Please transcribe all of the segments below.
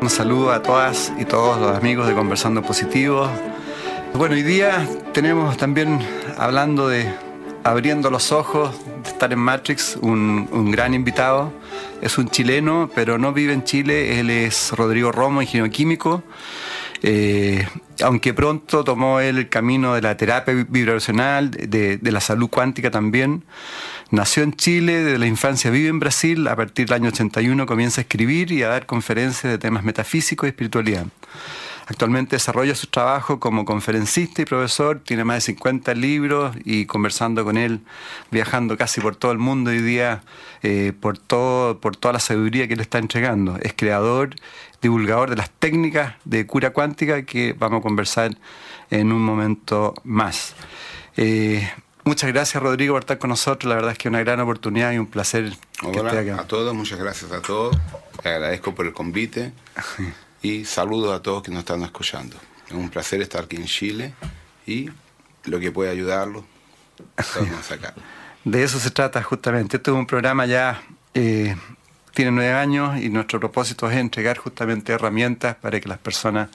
Un saludo a todas y todos los amigos de Conversando Positivo. Bueno, hoy día tenemos también, hablando de abriendo los ojos, de estar en Matrix, un, gran invitado. Es un chileno, pero no vive en Chile. Él es Rodrigo Romo, ingeniero químico. Eh, aunque pronto tomó él el camino de la terapia vibracional, de, de, la salud cuántica también. Nació en Chile, desde la infancia vive en Brasil, a partir del año 81 comienza a escribir y a dar conferencias de temas metafísicos y espiritualidad. Actualmente desarrolla su trabajo como conferencista y profesor, tiene más de 50 libros y conversando con él, viajando casi por todo el mundo hoy día, eh, por, todo, por toda la sabiduría que él está entregando. Es creador, divulgador de las técnicas de cura cuántica que vamos a conversar en un momento más. Eh, muchas gracias Rodrigo por estar con nosotros, la verdad es que es una gran oportunidad y un placer que esté acá. a todos, muchas gracias a todos, le agradezco por el convite. y saludos a todos que nos están escuchando. Es un placer estar aquí en Chile y lo que puede ayudarlo, estamos acá. De eso se trata justamente. Este es un programa ya, eh, tiene nueve años y nuestro propósito es entregar justamente herramientas para que las personas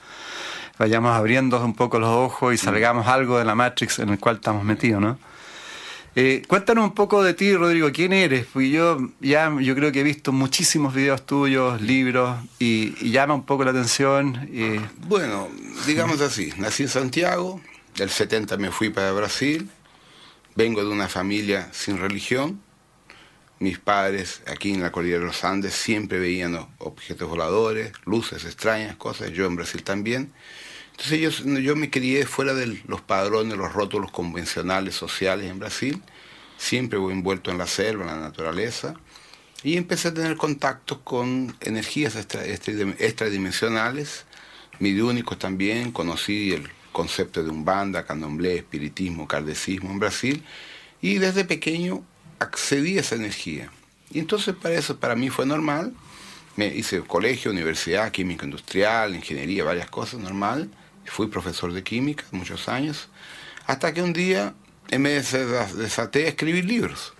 vayamos abriendo un poco los ojos y salgamos algo de la Matrix en el cual estamos metidos, ¿no? Eh, cuéntanos un poco de ti, Rodrigo. ¿Quién eres? Pues yo ya yo creo que he visto muchísimos videos tuyos, libros, y, llama un poco la atención. Bueno, digamos así, nací en Santiago, del 70 me fui para Brasil, vengo de una familia sin religión. Mis padres aquí en la cordillera de los Andes siempre veían objetos voladores, luces extrañas, cosas, yo en Brasil también. Entonces yo, yo me crié fuera de los padrones, los rótulos convencionales sociales en Brasil, siempre voy envuelto en la selva, en la naturaleza, y empecé a tener contactos con energías extradimensionales, midiúnicos también, conocí el concepto de umbanda, candomblé, espiritismo, cardecismo en Brasil, y desde pequeño accedí a esa energía. Y entonces para eso para mí fue normal, me hice colegio, universidad, química industrial, ingeniería, varias cosas, normal, Fui profesor de química muchos años, hasta que un día me desaté a escribir libros.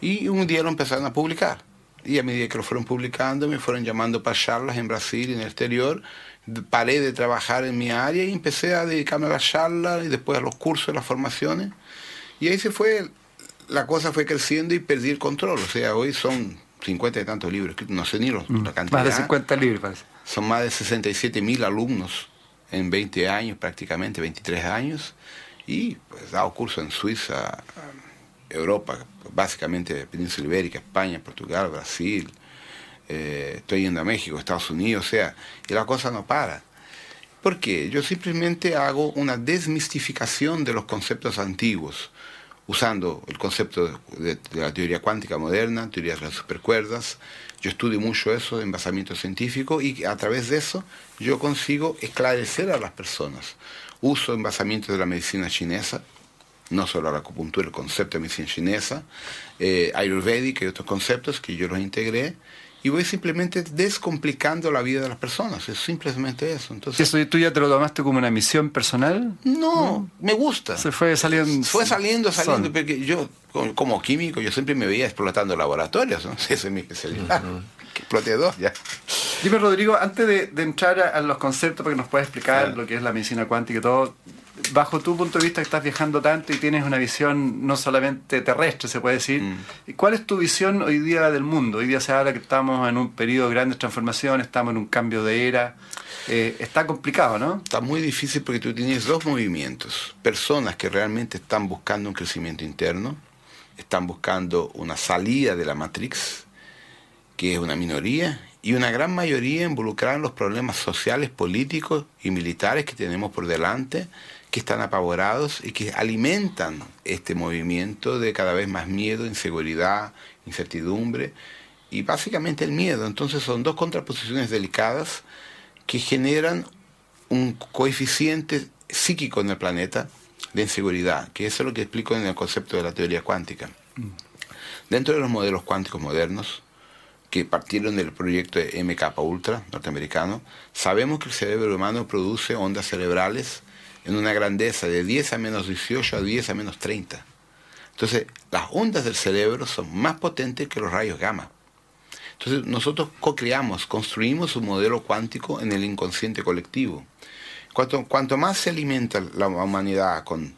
Y un día lo empezaron a publicar. Y a medida que lo fueron publicando, me fueron llamando para charlas en Brasil y en el exterior. Paré de trabajar en mi área y empecé a dedicarme a las charlas y después a los cursos, las formaciones. Y ahí se fue, la cosa fue creciendo y perdí el control. O sea, hoy son 50 y tantos libros, no sé ni mm. la cantidad. Más de 50 libros, parece. Son más de 67 mil alumnos en 20 años prácticamente, 23 años, y pues dado curso en Suiza, Europa, básicamente Península Ibérica, España, Portugal, Brasil, eh, estoy yendo a México, Estados Unidos, o sea, y la cosa no para. ¿Por qué? Yo simplemente hago una desmistificación de los conceptos antiguos, usando el concepto de, de la teoría cuántica moderna, teorías de las supercuerdas, yo estudio mucho eso en basamiento científico y a través de eso yo consigo esclarecer a las personas. Uso en basamiento de la medicina chinesa, no solo la acupuntura, el concepto de medicina chinesa, eh, ayurvédica y otros conceptos que yo los integré y voy simplemente descomplicando la vida de las personas. Es simplemente eso. Entonces, ¿Eso tú ya te lo tomaste como una misión personal? No, me gusta. Se fue saliendo. Fue saliendo, saliendo, porque yo, como químico, yo siempre me veía explotando laboratorios. ¿no? Esa es mi especialidad. que exploté dos ya. Dime, Rodrigo, antes de, entrar a, los conceptos, para que nos puedas explicar lo que es la medicina cuántica y todo, bajo tu punto de vista que estás viajando tanto y tienes una visión no solamente terrestre, se puede decir, mm. ¿cuál es tu visión hoy día del mundo? Hoy día se habla que estamos en un periodo de grandes transformaciones, estamos en un cambio de era. Eh, está complicado, ¿no? Está muy difícil porque tú tienes dos movimientos. Personas que realmente están buscando un crecimiento interno, están buscando una salida de la Matrix, que es una minoría, y una gran mayoría involucrada en los problemas sociales, políticos y militares que tenemos por delante, que están apavorados y que alimentan este movimiento de cada vez más miedo, inseguridad, incertidumbre. y básicamente el miedo. Entonces son dos contraposiciones delicadas que generan un coeficiente psíquico en el planeta de inseguridad, que eso es lo que explico en el concepto de la teoría cuántica. Dentro de los modelos cuánticos modernos, que partieron del proyecto MK Ultra norteamericano, sabemos que el cerebro humano produce ondas cerebrales en una grandeza de 10 a menos 18 a 10 a menos 30. Entonces, las ondas del cerebro son más potentes que los rayos gamma. Entonces, nosotros co-creamos, construimos un modelo cuántico en el inconsciente colectivo. Cuanto, cuanto más se alimenta la humanidad con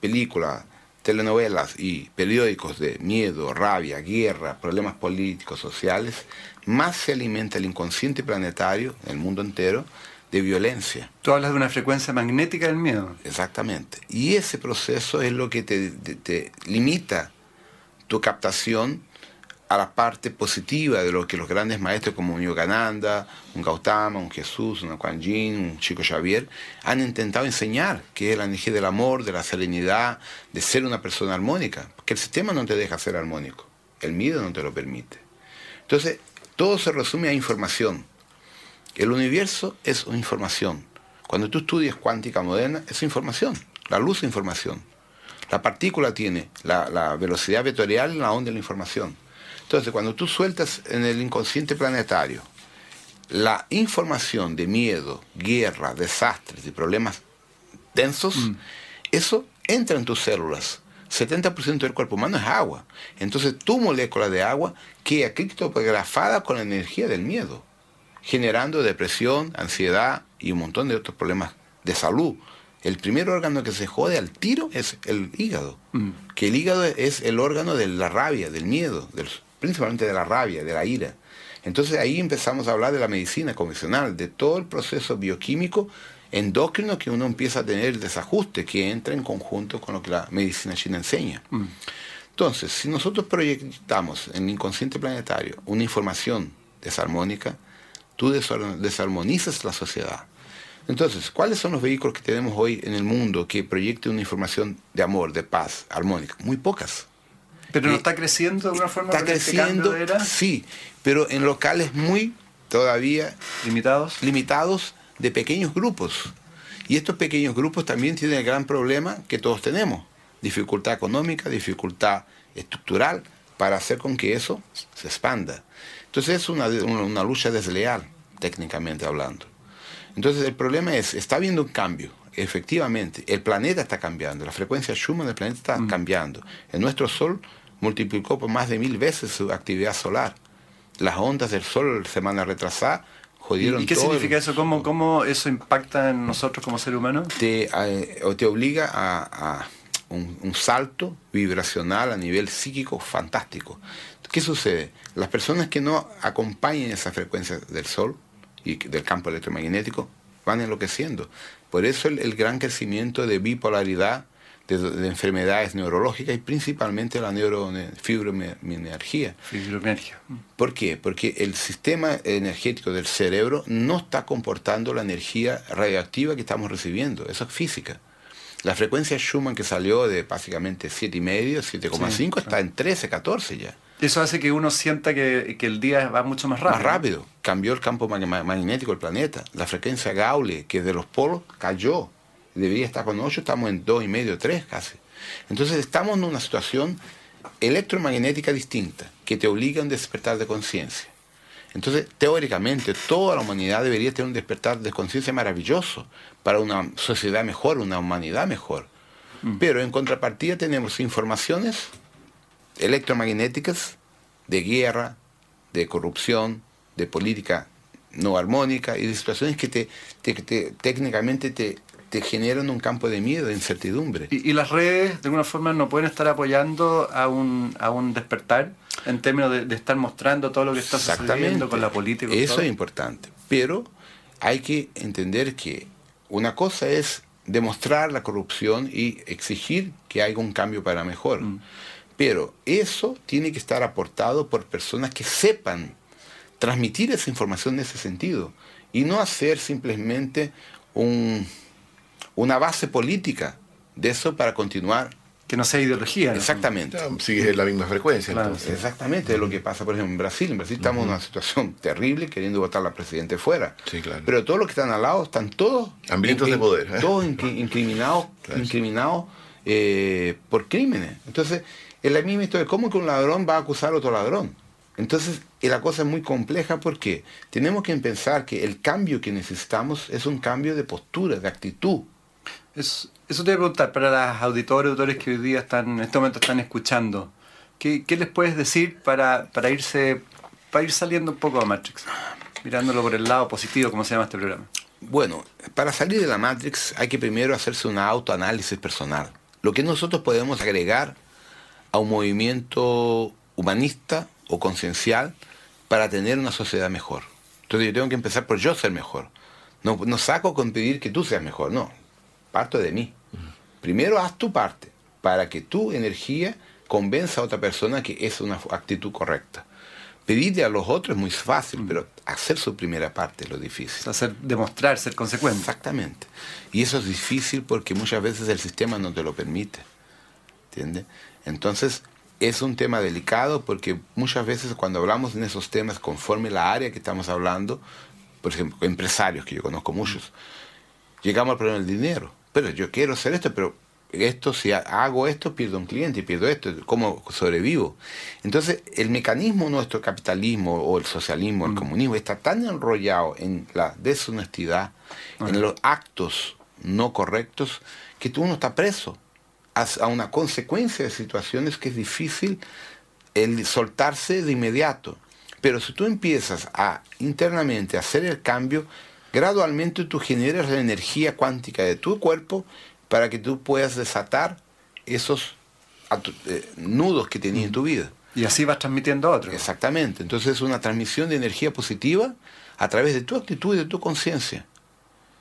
películas, telenovelas y periódicos de miedo, rabia, guerra, problemas políticos, sociales, más se alimenta el inconsciente planetario en el mundo entero de violencia. Tú hablas de una frecuencia magnética del miedo. Exactamente. Y ese proceso es lo que te, limita tu captación a la parte positiva de lo que los grandes maestros como un Yogananda, un Gautama, un Jesús, un Kuan un Chico Xavier han intentado enseñar, que es la energía del amor, de la serenidad, de ser una persona armónica, porque el sistema no te deja ser armónico, el miedo no te lo permite. Entonces, todo se resume a información. El universo es información. Cuando tú estudias cuántica moderna, es información. La luz es información. La partícula tiene la, velocidad vectorial en la onda de la información. Entonces, cuando tú sueltas en el inconsciente planetario la información de miedo, guerra, desastres y problemas densos, mm. eso entra en tus células. 70% del cuerpo humano es agua. Entonces tu molécula de agua queda criptografada con la energía del miedo generando depresión, ansiedad y un montón de otros problemas de salud. El primer órgano que se jode al tiro es el hígado, mm. que el hígado es el órgano de la rabia, del miedo, principalmente de la rabia, de la ira. Entonces ahí empezamos a hablar de la medicina convencional, de todo el proceso bioquímico endocrino que uno empieza a tener el desajuste que entra en conjunto con lo que la medicina china enseña. Mm. Entonces, si nosotros proyectamos en el inconsciente planetario una información desarmónica, tú desarmonizas la sociedad. Entonces, ¿cuáles son los vehículos que tenemos hoy en el mundo que proyecten una información de amor, de paz, armónica? Muy pocas. ¿Pero no está creciendo de alguna forma? Está este creciendo, sí, pero en locales muy todavía limitados. limitados de pequeños grupos. Y estos pequeños grupos también tienen el gran problema que todos tenemos, dificultad económica, dificultad estructural, para hacer con que eso se expanda. Entonces es una, una, lucha desleal, técnicamente hablando. Entonces el problema es, está habiendo un cambio, efectivamente, el planeta está cambiando, la frecuencia Schumann del planeta está mm. cambiando. En nuestro Sol multiplicó por más de mil veces su actividad solar. Las ondas del Sol semana retrasada jodieron ¿Y qué significa eso? ¿Cómo, ¿Cómo eso impacta en nosotros como ser humano? Te, eh, te obliga a, un, un, salto vibracional a nivel psíquico fantástico. ¿Qué sucede? Las personas que no acompañen esa frecuencia del Sol y del campo electromagnético van enloqueciendo. Por eso el, gran crecimiento de bipolaridad, de, enfermedades neurológicas y principalmente la neurofibromialgia. Fibromialgia. ¿Por qué? Porque el sistema energético del cerebro no está comportando la energía radioactiva que estamos recibiendo. Eso es física. La frecuencia Schumann que salió de básicamente 7,5, 7,5 está en 13, 14 ya. Eso hace que uno sienta que, el día va mucho más rápido. Más rápido. Cambió el campo magnético del planeta. La frecuencia Gaule, que de los polos cayó. Debería estar con 8, estamos en 2,5, 3 casi. Entonces estamos en una situación electromagnética distinta, que te obliga a un despertar de conciencia. Entonces, teóricamente, toda la humanidad debería tener un despertar de conciencia maravilloso para una sociedad mejor, una humanidad mejor. Mm. Pero en contrapartida tenemos informaciones electromagnéticas de guerra, de corrupción, de política no armónica y de situaciones que te, técnicamente te, te, generan un campo de miedo, de incertidumbre. ¿Y, las redes de alguna forma no pueden estar apoyando a un, a un despertar en términos de, estar mostrando todo lo que está sucediendo con la política? Eso es importante, pero hay que entender que una cosa es demostrar la corrupción y exigir que haya un cambio para mejor. Mm. Pero eso tiene que estar aportado por personas que sepan transmitir esa información en ese sentido y no hacer simplemente una base política de eso para continuar que no sea ideología. Exactamente. sigue la misma frecuencia. Exactamente, es lo que pasa, por ejemplo, en Brasil. En Brasil estamos en una situación terrible queriendo votar a la presidente fuera. Sí, claro. Pero todos los que están al lado están todos... Hambrientos de poder. ¿eh? Todos incriminados, incriminados eh, por crímenes. Entonces, es la misma historia. ¿Cómo que un ladrón va a acusar a otro ladrón? Entonces, la cosa es muy compleja porque tenemos que pensar que el cambio que necesitamos es un cambio de postura, de actitud. Eso te voy a preguntar para las auditores, auditores que hoy día están, en este momento están escuchando. ¿Qué, les puedes decir para, para, irse, para ir saliendo un poco de Matrix? Mirándolo por el lado positivo, como se llama este programa. Bueno, para salir de la Matrix hay que primero hacerse un autoanálisis personal. Lo que nosotros podemos agregar a un movimiento humanista o conciencial para tener una sociedad mejor. Entonces yo tengo que empezar por yo ser mejor. No, no saco con pedir que tú seas mejor, no. Parto de mí. Primero haz tu parte para que tu energía convenza a otra persona que es una actitud correcta. Pedirle a los otros es muy fácil, pero hacer su primera parte es lo difícil. Hacer, demostrar, ser consecuente. Exactamente. Y eso es difícil porque muchas veces el sistema no te lo permite. ¿Entiendes? Entonces, es un tema delicado porque muchas veces cuando hablamos en esos temas conforme la área que estamos hablando, por ejemplo, empresarios que yo conozco muchos, llegamos al problema del dinero. Pero yo quiero hacer esto, pero esto si hago esto pierdo un cliente y pierdo esto, ¿cómo sobrevivo? Entonces el mecanismo nuestro capitalismo o el socialismo, el mm. comunismo está tan enrollado en la deshonestidad, en los actos no correctos, que tú uno está preso a una consecuencia de situaciones que es difícil el soltarse de inmediato. Pero si tú empiezas a internamente hacer el cambio, gradualmente tú generas la energía cuántica de tu cuerpo para que tú puedas desatar esos eh, nudos que tenías en tu vida. Y así vas transmitiendo a otros. Exactamente. Entonces es una transmisión de energía positiva a través de tu actitud y de tu conciencia.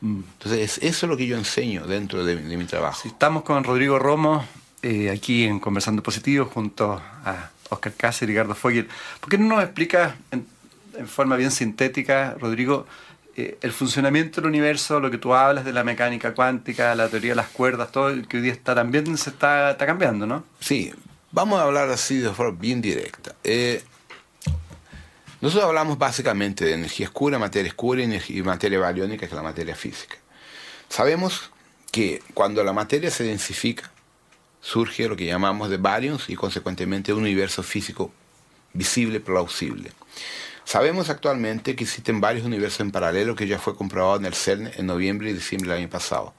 Entonces, eso es lo que yo enseño dentro de, mi trabajo. estamos con Rodrigo Romo, eh, aquí en Conversando Positivo, junto a Oscar Cáceres y Ricardo Fogel. ¿Por qué no nos explicas en, forma bien sintética, Rodrigo, eh, el funcionamiento del universo, lo que tú hablas de la mecánica cuántica, la teoría de las cuerdas, todo el que hoy día está también se está, está cambiando, ¿no? Sí, vamos a hablar así de forma bien directa. Eh, nosotros hablamos básicamente de energía oscura, materia oscura y materia bariónica, que es la materia física. Sabemos que cuando la materia se densifica, surge lo que llamamos de baryons y consecuentemente un universo físico visible, plausible. Sabemos actualmente que existen varios universos en paralelo que ya fue comprobado en el CERN en noviembre y diciembre del año pasado.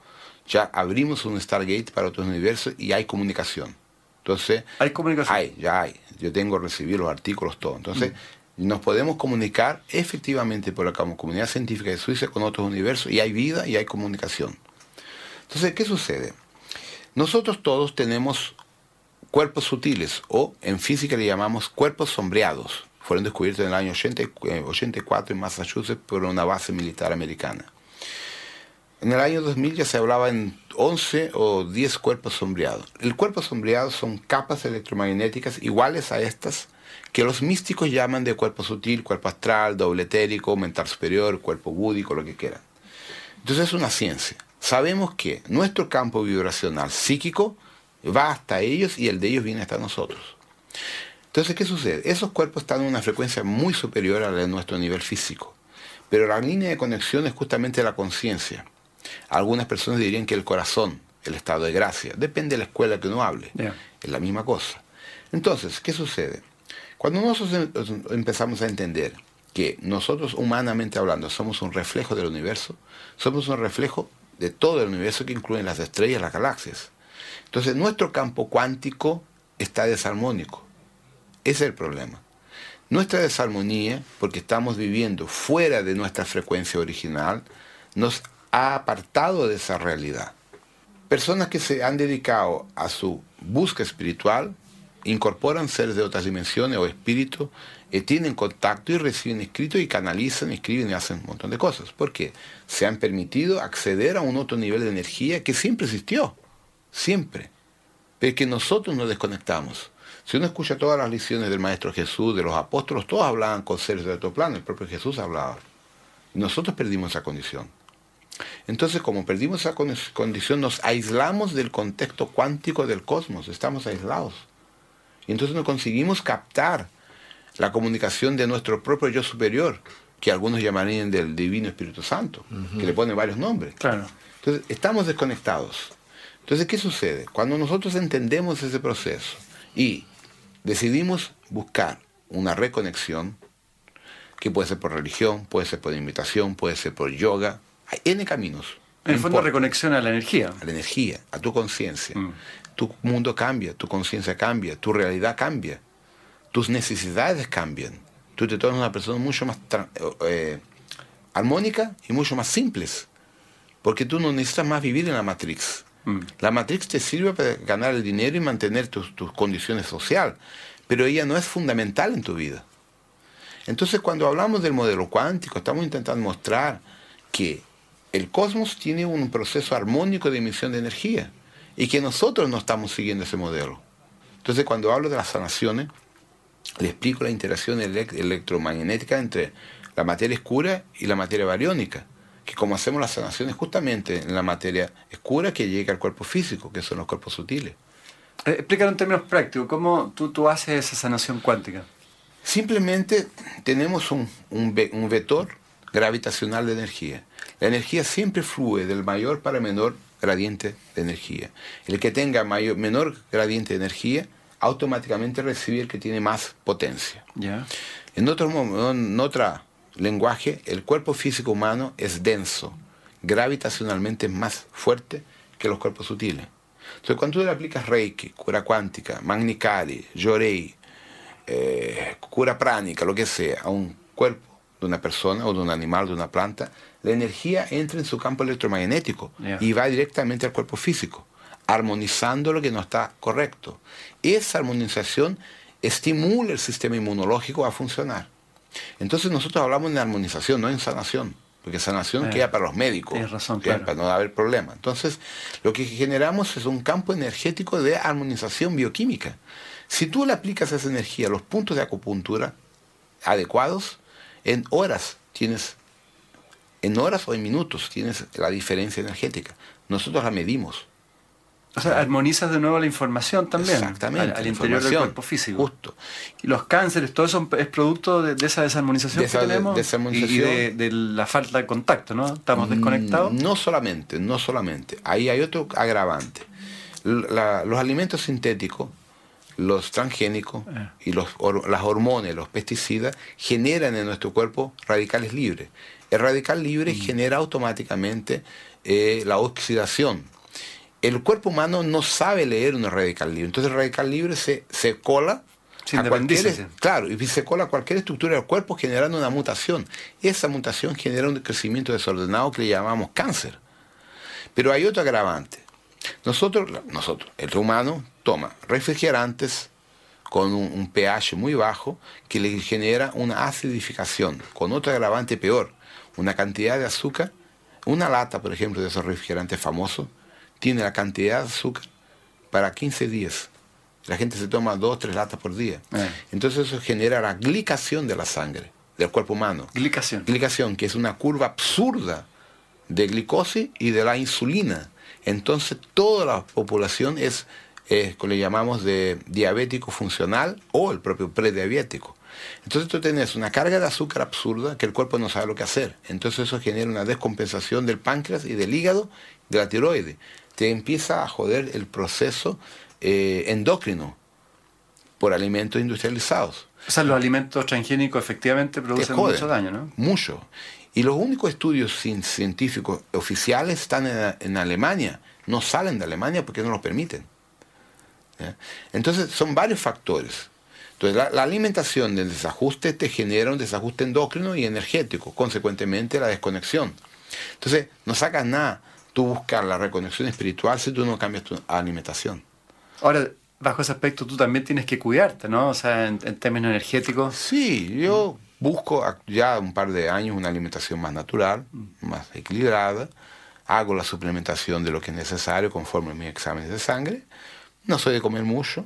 Ya abrimos un Stargate para otros universos y hay comunicación. Entonces, hay comunicación. Hay, ya hay. Yo tengo recibido los artículos, todo. Entonces, mm nos podemos comunicar efectivamente por la comunidad científica de Suiza con otros universos y hay vida y hay comunicación. Entonces, ¿qué sucede? Nosotros todos tenemos cuerpos sutiles o en física le llamamos cuerpos sombreados. Fueron descubiertos en el año 84 en Massachusetts por una base militar americana. En el año 2000 ya se hablaba en 11 o 10 cuerpos sombreados. El cuerpo sombreado son capas electromagnéticas iguales a estas que los místicos llaman de cuerpo sutil, cuerpo astral, doble etérico, mental superior, cuerpo búdico, lo que quieran. Entonces es una ciencia. Sabemos que nuestro campo vibracional psíquico va hasta ellos y el de ellos viene hasta nosotros. Entonces, ¿qué sucede? Esos cuerpos están en una frecuencia muy superior a la de nuestro nivel físico. Pero la línea de conexión es justamente la conciencia. Algunas personas dirían que el corazón, el estado de gracia, depende de la escuela que uno hable. Es la misma cosa. Entonces, ¿qué sucede? Cuando nosotros em, empezamos a entender que nosotros humanamente hablando somos un reflejo del universo, somos un reflejo de todo el universo que incluye las estrellas, las galaxias. Entonces nuestro campo cuántico está desarmónico. Ese es el problema. Nuestra desarmonía, porque estamos viviendo fuera de nuestra frecuencia original, nos ha apartado de esa realidad. Personas que se han dedicado a su búsqueda espiritual incorporan seres de otras dimensiones o espíritus, eh, tienen contacto y reciben escrito y canalizan, escriben y hacen un montón de cosas. Porque se han permitido acceder a un otro nivel de energía que siempre existió, siempre. Pero que nosotros nos desconectamos. Si uno escucha todas las lecciones del Maestro Jesús, de los apóstoles, todos hablaban con seres de otro plano, el propio Jesús hablaba. Nosotros perdimos esa condición. Entonces, como perdimos esa condición, nos aislamos del contexto cuántico del cosmos, estamos aislados. Y entonces no conseguimos captar la comunicación de nuestro propio yo superior, que algunos llamarían del Divino Espíritu Santo, que le pone varios nombres. Claro. Entonces, estamos desconectados. Entonces, ¿qué sucede? Cuando nosotros entendemos ese proceso y decidimos buscar una reconexión, que puede ser por religión, puede ser por invitación, puede ser por yoga, hay N caminos. En el fondo, reconexión a la energía. A la energía, a tu conciencia. Mm. Tu mundo cambia, tu conciencia cambia, tu realidad cambia, tus necesidades cambian. Tú te tornas una persona mucho más eh, armónica y mucho más simple. Porque tú no necesitas más vivir en la Matrix. Mm. La Matrix te sirve para ganar el dinero y mantener tus, condiciones sociales, pero ella no es fundamental en tu vida. Entonces cuando hablamos del modelo cuántico, estamos intentando mostrar que el cosmos tiene un proceso armónico de emisión de energía y que nosotros no estamos siguiendo ese modelo. Entonces cuando hablo de las sanaciones, le explico la interacción electromagnética entre la materia oscura y la materia bariónica que como hacemos las sanaciones justamente en la materia oscura que llega al cuerpo físico, que son los cuerpos sutiles. Eh, explícalo en términos prácticos, ¿cómo tú, tú haces esa sanación cuántica? Simplemente tenemos un, un, un vector gravitacional de energía. La energía siempre fluye del mayor para menor gradiente de energía. El que tenga mayor, menor gradiente de energía automáticamente recibe el que tiene más potencia. Ya. En, otro, en otra lenguaje, el cuerpo físico humano es denso, gravitacionalmente más fuerte que los cuerpos sutiles. Entonces, cuando tú le aplicas Reiki, cura cuántica, Magnicali, Yorei, eh, cura pránica, lo que sea, a un cuerpo de una persona o de un animal, de una planta, la energía entra en su campo electromagnético y va directamente al cuerpo físico, armonizando lo que no está correcto. Esa armonización estimula el sistema inmunológico a funcionar. Entonces nosotros hablamos de armonización, no en sanación, porque sanación eh, queda para los médicos, razón, para no haber problema. Entonces lo que generamos es un campo energético de armonización bioquímica. Si tú le aplicas esa energía a los puntos de acupuntura adecuados, en horas tienes, en horas o en minutos tienes la diferencia energética. Nosotros la medimos. O sea, armonizas de nuevo la información también. Exactamente. Al, interior del cuerpo físico. Justo. Y los cánceres, todo eso es producto de, esa desarmonización que tenemos. Y de, la falta de contacto, ¿no? Estamos mm, desconectados. No solamente, no solamente. Ahí hay otro agravante. los alimentos sintéticos, los transgénicos eh. y los, las hormonas, los pesticidas, generan en nuestro cuerpo radicales libres. El radical libre mm. genera automáticamente eh, la oxidación el cuerpo humano no sabe leer un radical libre. Entonces el radical libre se, se cola a cualquier, claro, y se cola cualquier estructura del cuerpo generando una mutación. Esa mutación genera un crecimiento desordenado que le llamamos cáncer. Pero hay otro agravante. Nosotros, nosotros, el humano, toma refrigerantes con un, un pH muy bajo que le genera una acidificación, con otro agravante peor, una cantidad de azúcar, una lata, por ejemplo, de esos refrigerantes famosos, tiene la cantidad de azúcar para 15 días. La gente se toma dos, tres latas por día. Eh. Entonces eso genera la glicación de la sangre, del cuerpo humano. Glicación. Glicación, que es una curva absurda de glicosis y de la insulina. Entonces toda la población es, es le llamamos de diabético funcional o el propio prediabético. Entonces tú tienes una carga de azúcar absurda que el cuerpo no sabe lo que hacer. Entonces eso genera una descompensación del páncreas y del hígado, de la tiroide te empieza a joder el proceso eh, endocrino por alimentos industrializados. O sea, los alimentos transgénicos efectivamente producen mucho daño, ¿no? Mucho. Y los únicos estudios científicos oficiales están en, Alemania. No salen de Alemania porque no los permiten. Entonces, son varios factores. Entonces, la, la, alimentación del desajuste te genera un desajuste endocrino y energético, consecuentemente la desconexión. Entonces, no sacas nada tú buscar la reconexión espiritual si tú no cambias tu alimentación. Ahora, bajo ese aspecto tú también tienes que cuidarte, ¿no? O sea, en, términos energéticos. Sí, yo busco ya un par de años una alimentación más natural, más equilibrada, hago la suplementación de lo que es necesario conforme a mis exámenes de sangre, no soy de comer mucho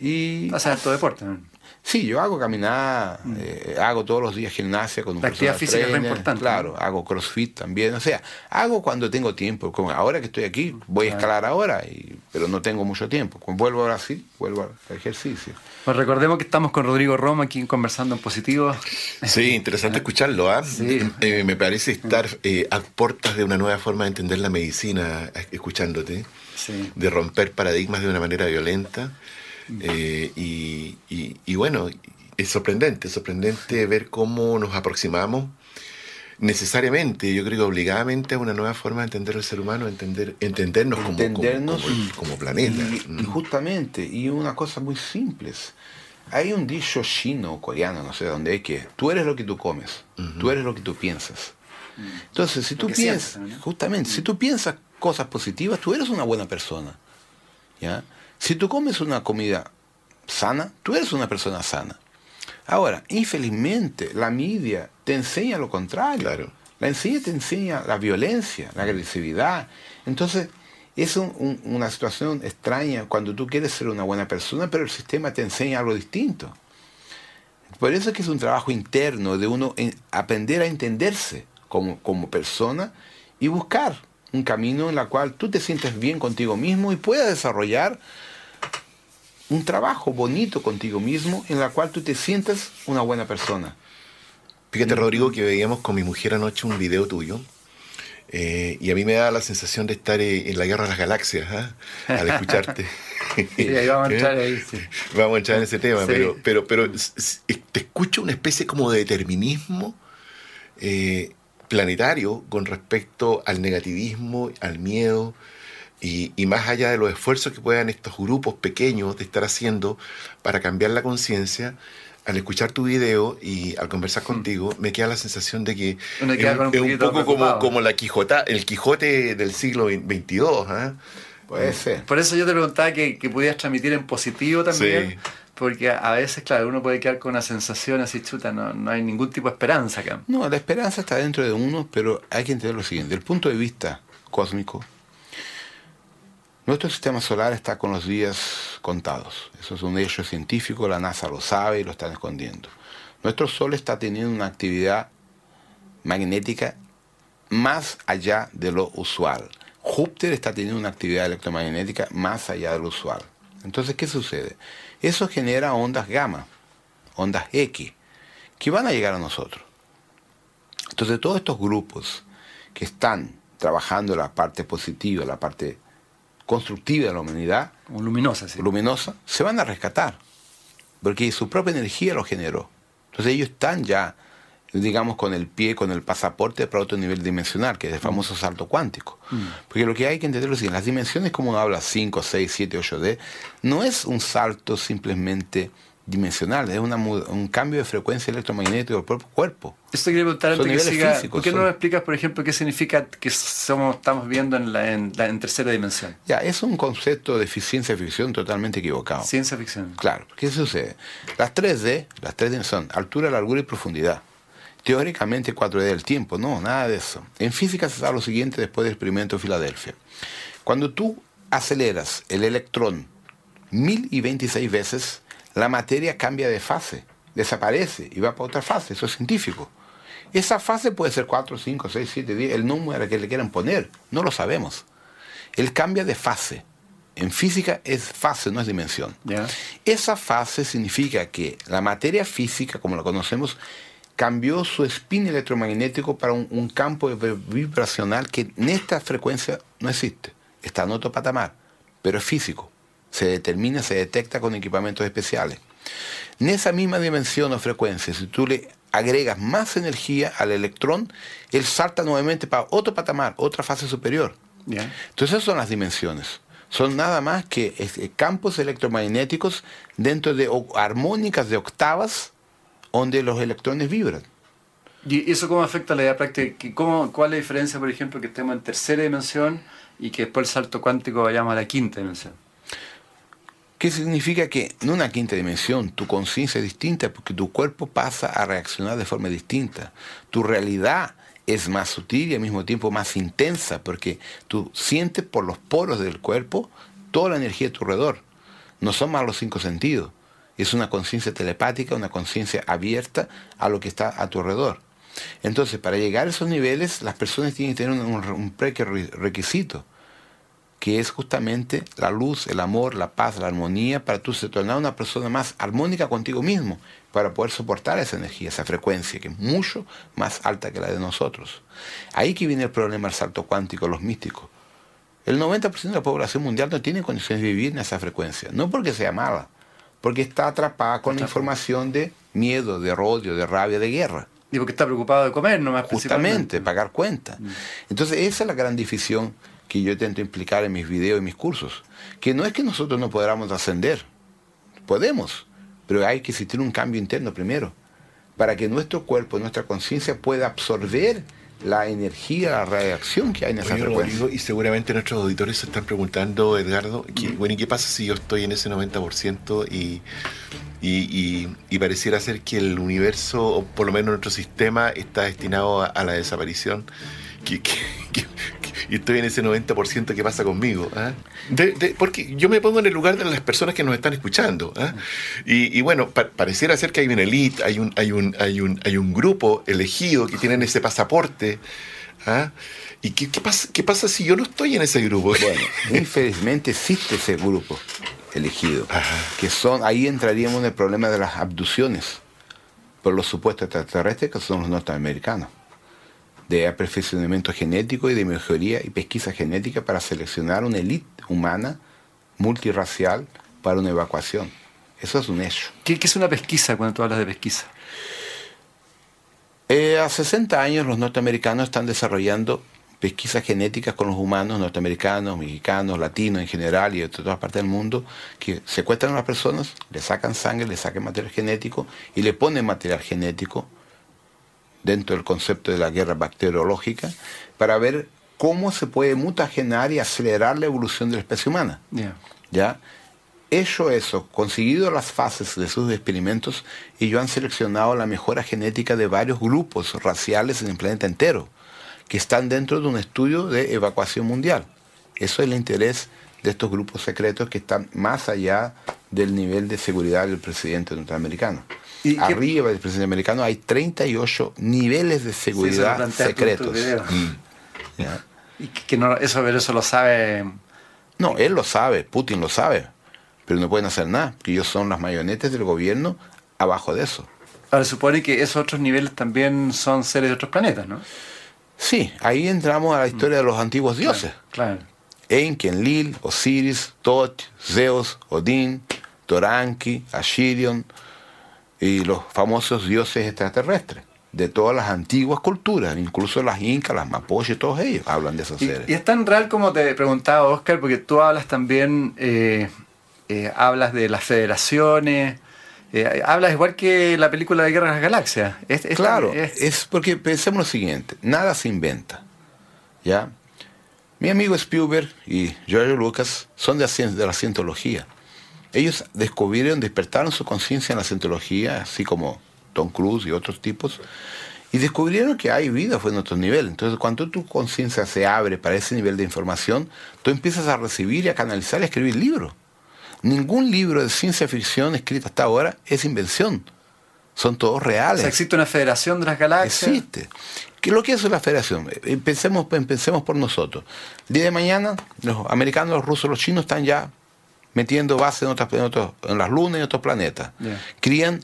y... Haces harto deporte. Sí, yo hago caminar, eh, hago todos los días gimnasia con un La actividad física es trainer, importante, Claro, hago crossfit también. O sea, hago cuando tengo tiempo. Como ahora que estoy aquí, voy a escalar ahora, y, pero no tengo mucho tiempo. Cuando vuelvo a Brasil, vuelvo al ejercicio. Pues recordemos que estamos con Rodrigo Roma aquí conversando en positivo. Sí, interesante escucharlo. ¿ah? Sí. Eh, me parece estar eh, a puertas de una nueva forma de entender la medicina eh, escuchándote, Sí. de romper paradigmas de una manera violenta. Eh, y, y- y bueno, es sorprendente, es sorprendente ver cómo nos aproximamos necesariamente, yo creo que obligadamente a una nueva forma de entender el ser humano, entender, entendernos, como- como- Entendernos como, como planeta. Y, y Mm. justamente, y una cosa muy simple. Hay un dicho chino o coreano, no sé dónde es, que tú eres lo que tú comes, tú eres lo que tú piensas. Entonces, si tú piensas, ¿no? justamente, si tú piensas cosas positivas, tú eres una buena persona. ¿ya? Si tú comes una comida sana, tú eres una persona sana. Ahora, infelizmente, la media te enseña lo contrario. Claro. La enseña te enseña la violencia, la agresividad. Entonces, es un- un- una situación extraña cuando tú quieres ser una buena persona, pero el sistema te enseña algo distinto. Por eso es que es un trabajo interno de uno en- aprender a entenderse como, como persona y buscar un camino en el cual tú te sientes bien contigo mismo y puedas desarrollar un trabajo bonito contigo mismo en la cual tú te sientas una buena persona. Fíjate, Rodrigo, que veíamos con mi mujer anoche un video tuyo. eh, y a mí me da la sensación de estar eh, en la guerra de las galaxias, ¿ah? al escucharte. Sí, ahí vamos a entrar ahí, sí. Vamos a entrar en ese tema, Sí. pero, pero, te escucho una especie como de determinismo eh, planetario con respecto al negativismo, al miedo, y, y más allá de los esfuerzos que puedan estos grupos pequeños de estar haciendo para cambiar la conciencia, al escuchar tu video y al conversar contigo, me queda la sensación de que es, un es un poquito poco como, como la Quijota, el Quijote del siglo XXII. ¿ah? Puede ser. Por eso yo te preguntaba que, que pudieras transmitir en positivo también. Sí. Porque a veces, claro, uno puede quedar con una sensación así chuta, no, no hay ningún tipo de esperanza acá. No, la esperanza está dentro de uno, pero hay que entender lo siguiente. El punto de vista cósmico, nuestro sistema solar está con los días contados. Eso es un hecho científico, la NASA lo sabe y lo están escondiendo. Nuestro Sol está teniendo una actividad magnética más allá de lo usual. Júpiter está teniendo una actividad electromagnética más allá de lo usual. Entonces, ¿qué sucede? Eso genera ondas gamma, ondas X, que van a llegar a nosotros. Entonces, todos estos grupos que están trabajando la parte positiva, la parte constructiva de la humanidad, luminosa, sí. luminosa, se van a rescatar, porque su propia energía lo generó. Entonces ellos están ya, digamos, con el pie, con el pasaporte para otro nivel dimensional, que es el famoso salto cuántico. Porque lo que hay que entender es que las dimensiones, como uno habla 5, 6, 7, 8D, no es un salto simplemente dimensional, es una un cambio de frecuencia electromagnética del propio cuerpo. Esto quería preguntar antes que siga. físicos, ¿Por qué no son- nos explicas, por ejemplo, qué significa que somos, estamos viendo en, la, en, la- en tercera dimensión? Ya, es un concepto de ciencia ficción totalmente equivocado. Ciencia ficción. Claro, ¿qué sucede? Las 3D, las 3D son altura, largura y profundidad. Teóricamente 4D del tiempo, no, nada de eso. En física se sabe lo siguiente después del experimento de Filadelfia. Cuando tú aceleras el electrón 1026 veces, la materia cambia de fase, desaparece y va para otra fase, eso es científico. Esa fase puede ser 4, 5, 6, 7, 10, el número que le quieran poner, no lo sabemos. Él cambia de fase. En física es fase, no es dimensión. Esa fase significa que la materia física, como la conocemos, cambió su spin electromagnético para un, un campo vibracional que en esta frecuencia no existe. Está en otro patamar, pero es físico. Se determina, se detecta con equipamientos especiales. En esa misma dimensión o frecuencia, si tú le agregas más energía al electrón, él salta nuevamente para otro patamar, otra fase superior. Entonces esas son las dimensiones. Son nada más que este, campos electromagnéticos dentro de armónicas de octavas donde los electrones vibran. ¿Y eso cómo afecta la idea práctica? ¿Qué- ¿Cómo, ¿Cuál es la diferencia, por ejemplo, que estemos en tercera dimensión y que después el salto cuántico vayamos a la quinta dimensión? ¿Qué significa que en una quinta dimensión tu conciencia es distinta porque tu cuerpo pasa a reaccionar de forma distinta? Tu realidad es más sutil y al mismo tiempo más intensa porque tú sientes por los poros del cuerpo toda la energía de tu alrededor. No son más los cinco sentidos. Es una conciencia telepática, una conciencia abierta a lo que está a tu alrededor. Entonces, para llegar a esos niveles, las personas tienen que tener un, un prerequisito, que es justamente la luz, el amor, la paz, la armonía, para tú se tornar una persona más armónica contigo mismo, para poder soportar esa energía, esa frecuencia, que es mucho más alta que la de nosotros. Ahí que viene el problema del salto cuántico, los místicos. El 90% de la población mundial no tiene condiciones de vivir en esa frecuencia, no porque sea mala, porque está atrapada con la información de miedo, de odio, de rabia, de guerra. Y porque está preocupado de comer, no más Justamente, pagar cuentas. Mm. Entonces, esa es la gran difusión que yo intento implicar en mis videos y mis cursos. Que no es que nosotros no podamos ascender, podemos, pero hay que existir un cambio interno primero, para que nuestro cuerpo, nuestra conciencia pueda absorber la energía, la reacción que hay en esa frecuencia. y seguramente nuestros auditores se están preguntando, Edgardo, bueno, ¿y qué pasa si yo estoy en ese 90% y, y, y, pareciera ser que el universo, o por lo menos nuestro sistema, está destinado a, la desaparición? ¿Qué, y estoy en ese 90% que pasa conmigo. ¿ah? porque yo me pongo en el lugar de las personas que nos están escuchando. ¿ah? Y, bueno, pareciera ser que hay una elite, hay un, hay, un, hay, un, hay un grupo elegido que tienen ese pasaporte. ¿ah? ¿Y qué, pasa, qué pasa si yo no estoy en ese grupo? Bueno, infelizmente existe ese grupo elegido. Que son, ahí entraríamos en el problema de las abducciones por los supuestos extraterrestres que son los norteamericanos de perfeccionamiento genético y de mejoría y pesquisa genética para seleccionar una élite humana multirracial para una evacuación. Eso es un hecho. ¿Qué, es una pesquisa cuando tú hablas de pesquisa? Eh, a 60 años los norteamericanos están desarrollando pesquisas genéticas con los humanos norteamericanos, mexicanos, latinos en general y de todas partes del mundo, que secuestran a las personas, le sacan sangre, le sacan material genético y le ponen material genético dentro del concepto de la guerra bacteriológica, para ver cómo se puede mutagenar y acelerar la evolución de la especie humana. ¿Ya? Hecho eso, conseguido las fases de sus experimentos, ellos han seleccionado la mejora genética de varios grupos raciales en el planeta entero, que están dentro de un estudio de evacuación mundial. Eso es el interés de estos grupos secretos que están más allá del nivel de seguridad del presidente norteamericano. Arriba del presidente americano hay 38 niveles de seguridad secretos. Mm. Y que no, eso, eso lo sabe. No, él lo sabe, Putin lo sabe, pero no pueden hacer nada, porque ellos son las mayonetes del gobierno abajo de eso. Ahora, supone que esos otros niveles también son seres de otros planetas, ¿no? Sí, ahí entramos a la historia de los antiguos dioses. Claro. Enlil, Osiris, Tot, Zeus, Odín, Toranki, Ashirion, y los famosos dioses extraterrestres de todas las antiguas culturas, incluso las incas, las mapuches, todos ellos hablan de esos seres. Y es tan real como te preguntaba Oscar, porque tú hablas también, eh, eh, hablas de las federaciones, eh, hablas igual que la película de Guerra de las Galaxias. Es, claro, es... porque pensemos lo siguiente, nada se inventa, ¿ya? Mi amigo Spielberg y George Lucas son de, de la cientología ellos descubrieron, despertaron su conciencia en la cientología, así como Tom Cruise y otros tipos, y descubrieron que hay vida fue en otro nivel. Entonces, cuando tu conciencia se abre para ese nivel de información, tú empiezas a recibir y a canalizar y a escribir libros. Ningún libro de ciencia ficción escrito hasta ahora es invención. Son todos reales. existe una federación de las galaxias. Existe. ¿Qué lo que es la federación? Empecemos, empecemos por nosotros. El día de mañana, los americanos, los rusos, los chinos están ya metiendo bases en, en, las lunas y otros planetas. Crían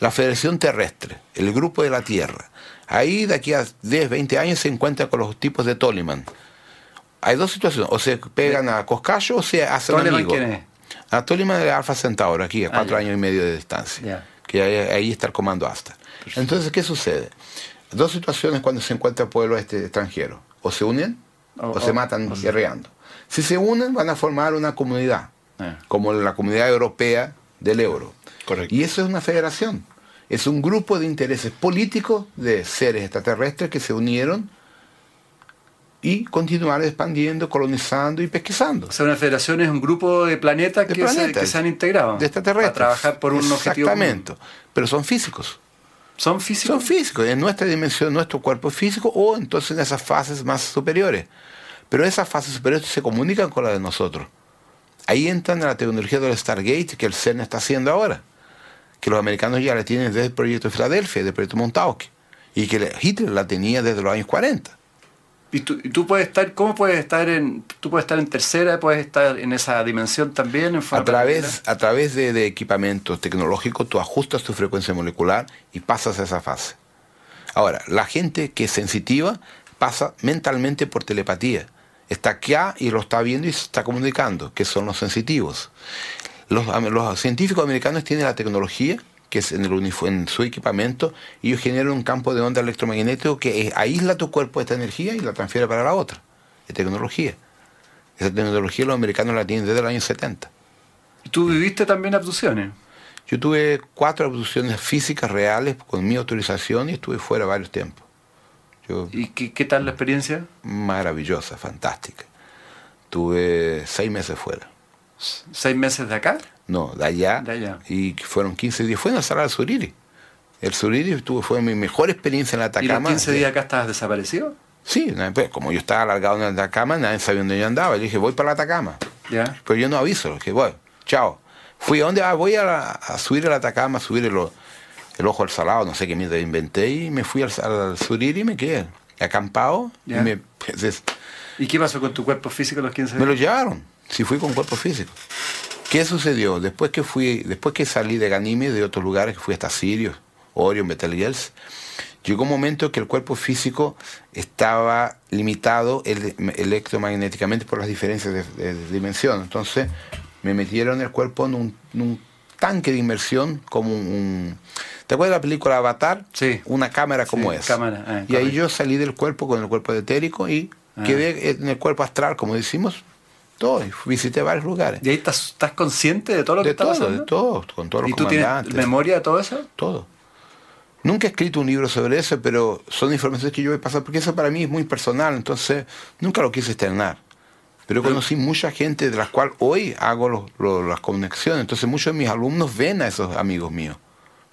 la Federación Terrestre, el grupo de la Tierra. Ahí de aquí a 10, 20 años se encuentra con los tipos de Toliman. Hay dos situaciones, o se pegan a Coscayo o se hacen amigos. ¿Quién es? A Toliman de Alfa Centauro, aquí a ah, cuatro años y medio de distancia. Que ahí, está el comando Asta. Entonces, ¿qué sucede? Dos situaciones cuando se encuentra el pueblo este extranjero. O se unen o, se matan guerreando. Si se unen, van a formar una comunidad Ah. como la comunidad europea del euro. Y eso es una federación. Es un grupo de intereses políticos de seres extraterrestres que se unieron y continuaron expandiendo, colonizando y pesquisando. O sea, una federación es un grupo de planetas, que, Se, han integrado. De extraterrestres. Para trabajar por un objetivo. Exactamente. Pero son físicos. ¿Son físicos? Son físicos, en nuestra dimensión, nuestro cuerpo físico o entonces en esas fases más superiores. Pero esas fases superiores se comunican con las de nosotros. Ahí entran en la tecnología del Stargate que el CERN está haciendo ahora. que los americanos ya la tienen desde el proyecto de Filadelfia, del proyecto Montauk, y que Hitler la tenía desde los años 40. ¿Y tú, y tú, puedes estar, cómo puedes estar en, tú puedes estar en tercera, puedes estar en esa dimensión también? En a través, a través de, de, equipamientos tecnológicos, tú ajustas tu frecuencia molecular y pasas a esa fase. Ahora, la gente que es sensitiva pasa mentalmente por telepatía. Está acá y lo está viendo y se está comunicando, que son los sensitivos. Los, los científicos americanos tienen la tecnología que es en, el en su equipamiento, y ellos generan un campo de onda electromagnético que aísla tu cuerpo de esta energía y la transfiere para la otra. Es tecnología. Esa tecnología los americanos la tienen desde el año 70. ¿Y tú viviste también abducciones? Yo tuve cuatro abducciones físicas reales con mi autorización y estuve fuera varios tiempos. Yo, ¿Y qué, qué tal la experiencia? Maravillosa, fantástica. Tuve seis meses fuera. ¿Seis meses de acá? No, de allá. De allá. Y fueron 15 días. Fue en la sala del Suriri. El Suriri estuvo, fue mi mejor experiencia en la Atacama. ¿Y los 15 días acá estabas desaparecido? Sí, pues, como yo estaba alargado en la Atacama, nadie sabía dónde yo andaba. Yo dije, voy para la Atacama. Ya. Pero yo no aviso, dije, voy, chao. Fui a dónde ah, voy a, a, subir a la Atacama, a subir el, el ojo al salado, no sé qué mierda inventé, y me fui al, al Suriri y me quedé acampado. Y, me, pues, ¿Y qué pasó con tu cuerpo físico los 15 días? Me lo llevaron, sí fui con cuerpo físico. ¿Qué sucedió? Después que fui, después que salí de Ganime, de otros lugares, que fui hasta Sirius, Orion, Betelgeuse, llegó un momento que el cuerpo físico estaba limitado electromagnéticamente por las diferencias de, de, de dimensión. Entonces me metieron el cuerpo en un, en un tanque de inmersión como un, un, ¿Te acuerdas de la película Avatar? Sí. Una cámara como sí, esa. Cámara, ah, y ahí yo salí del cuerpo con el cuerpo etérico y ah. quedé en el cuerpo astral, como decimos, todo, y visité varios lugares. ¿Y ahí estás, estás consciente de todo lo de que está todo, pasando? De todo, con todos los ¿Y tú tienes memoria de todo eso? Todo. Nunca he escrito un libro sobre eso, pero son informaciones que yo he pasado, porque eso para mí es muy personal, entonces nunca lo quise externar. Pero conocí mucha gente de las cuales hoy hago los, los, las conexiones, entonces muchos de mis alumnos ven a esos amigos míos,